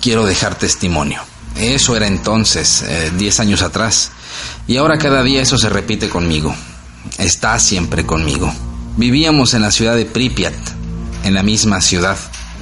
Quiero dejar testimonio. Eso era entonces, 10 eh, años atrás. Y ahora cada día eso se repite conmigo. Está siempre conmigo. Vivíamos en la ciudad de Pripyat, en la misma ciudad.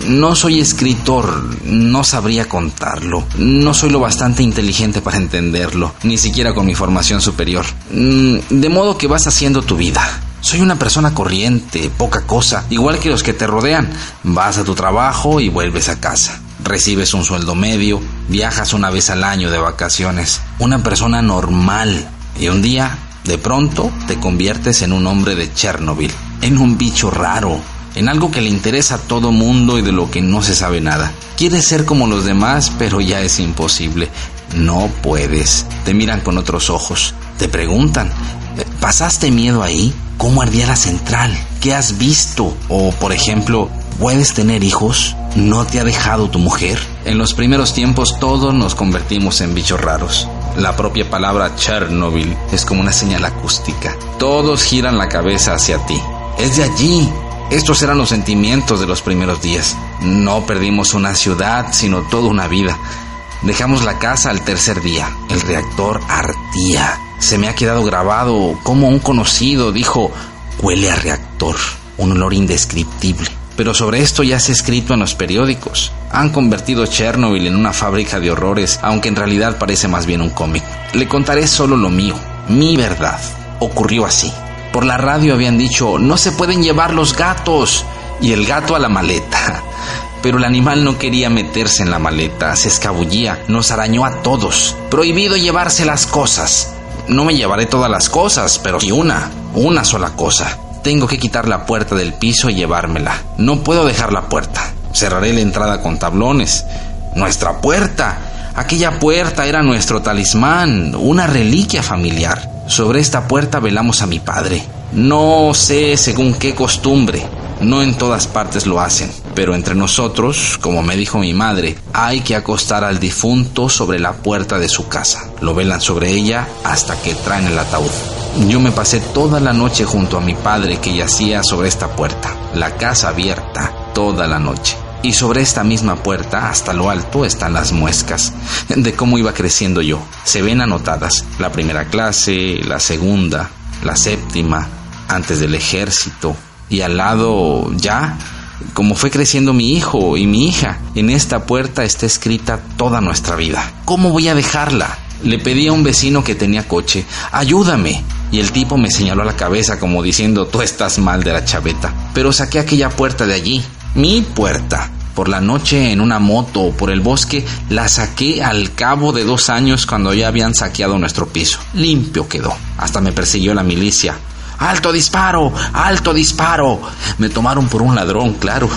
No soy escritor, no sabría contarlo, no soy lo bastante inteligente para entenderlo, ni siquiera con mi formación superior. Mm, de modo que vas haciendo tu vida. Soy una persona corriente, poca cosa, igual que los que te rodean. Vas a tu trabajo y vuelves a casa recibes un sueldo medio, viajas una vez al año de vacaciones, una persona normal y un día, de pronto, te conviertes en un hombre de Chernobyl, en un bicho raro, en algo que le interesa a todo mundo y de lo que no se sabe nada. Quieres ser como los demás, pero ya es imposible. No puedes. Te miran con otros ojos. Te preguntan, ¿pasaste miedo ahí? ¿Cómo ardía la central? ¿Qué has visto? O, por ejemplo, ¿puedes tener hijos? ¿No te ha dejado tu mujer? En los primeros tiempos todos nos convertimos en bichos raros. La propia palabra Chernobyl es como una señal acústica. Todos giran la cabeza hacia ti. Es de allí. Estos eran los sentimientos de los primeros días. No perdimos una ciudad, sino toda una vida. Dejamos la casa al tercer día. El reactor ardía. Se me ha quedado grabado como un conocido dijo, huele a reactor. Un olor indescriptible. Pero sobre esto ya se ha escrito en los periódicos. Han convertido Chernobyl en una fábrica de horrores, aunque en realidad parece más bien un cómic. Le contaré solo lo mío, mi verdad. Ocurrió así. Por la radio habían dicho, no se pueden llevar los gatos. Y el gato a la maleta. Pero el animal no quería meterse en la maleta, se escabullía, nos arañó a todos. Prohibido llevarse las cosas. No me llevaré todas las cosas, pero sí una, una sola cosa. Tengo que quitar la puerta del piso y llevármela. No puedo dejar la puerta. Cerraré la entrada con tablones. Nuestra puerta. Aquella puerta era nuestro talismán, una reliquia familiar. Sobre esta puerta velamos a mi padre. No sé según qué costumbre, no en todas partes lo hacen, pero entre nosotros, como me dijo mi madre, hay que acostar al difunto sobre la puerta de su casa. Lo velan sobre ella hasta que traen el ataúd. Yo me pasé toda la noche junto a mi padre que yacía sobre esta puerta, la casa abierta toda la noche. Y sobre esta misma puerta, hasta lo alto, están las muescas de cómo iba creciendo yo. Se ven anotadas la primera clase, la segunda, la séptima, antes del ejército, y al lado ya, como fue creciendo mi hijo y mi hija. En esta puerta está escrita toda nuestra vida. ¿Cómo voy a dejarla? Le pedí a un vecino que tenía coche, ayúdame. Y el tipo me señaló a la cabeza como diciendo, tú estás mal de la chaveta. Pero saqué aquella puerta de allí, mi puerta. Por la noche en una moto o por el bosque, la saqué al cabo de dos años cuando ya habían saqueado nuestro piso. Limpio quedó. Hasta me persiguió la milicia. ¡Alto disparo! ¡Alto disparo! Me tomaron por un ladrón, claro.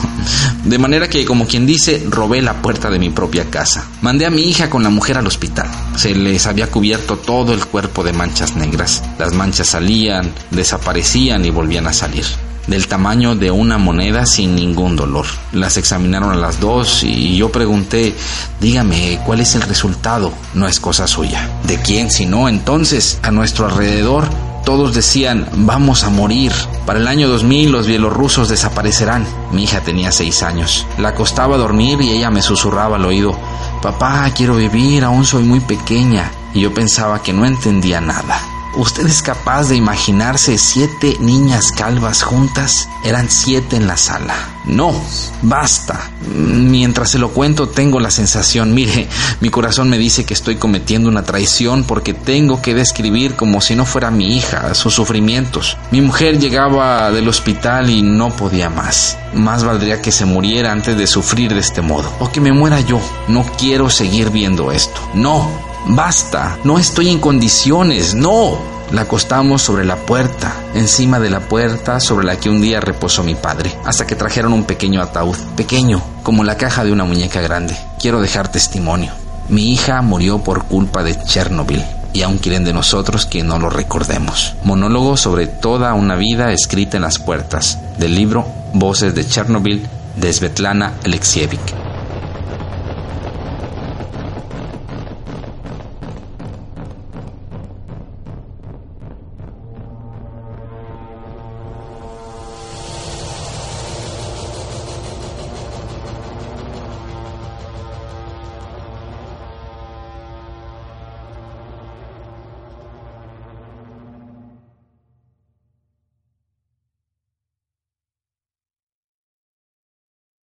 De manera que, como quien dice, robé la puerta de mi propia casa. Mandé a mi hija con la mujer al hospital. Se les había cubierto todo el cuerpo de manchas negras. Las manchas salían, desaparecían y volvían a salir del tamaño de una moneda sin ningún dolor. Las examinaron a las dos y yo pregunté, dígame, ¿cuál es el resultado? No es cosa suya. ¿De quién si no? Entonces, a nuestro alrededor todos decían, vamos a morir. Para el año 2000 los bielorrusos desaparecerán. Mi hija tenía seis años. La acostaba a dormir y ella me susurraba al oído, papá, quiero vivir, aún soy muy pequeña. Y yo pensaba que no entendía nada. ¿Usted es capaz de imaginarse siete niñas calvas juntas? Eran siete en la sala. No, basta. Mientras se lo cuento tengo la sensación, mire, mi corazón me dice que estoy cometiendo una traición porque tengo que describir como si no fuera mi hija sus sufrimientos. Mi mujer llegaba del hospital y no podía más. Más valdría que se muriera antes de sufrir de este modo. O que me muera yo. No quiero seguir viendo esto. No, Basta, no estoy en condiciones, no. La acostamos sobre la puerta, encima de la puerta sobre la que un día reposó mi padre, hasta que trajeron un pequeño ataúd, pequeño, como la caja de una muñeca grande. Quiero dejar testimonio. Mi hija murió por culpa de Chernobyl y aún quieren de nosotros que no lo recordemos. Monólogo sobre toda una vida escrita en las puertas del libro Voces de Chernobyl de Svetlana Alexievich.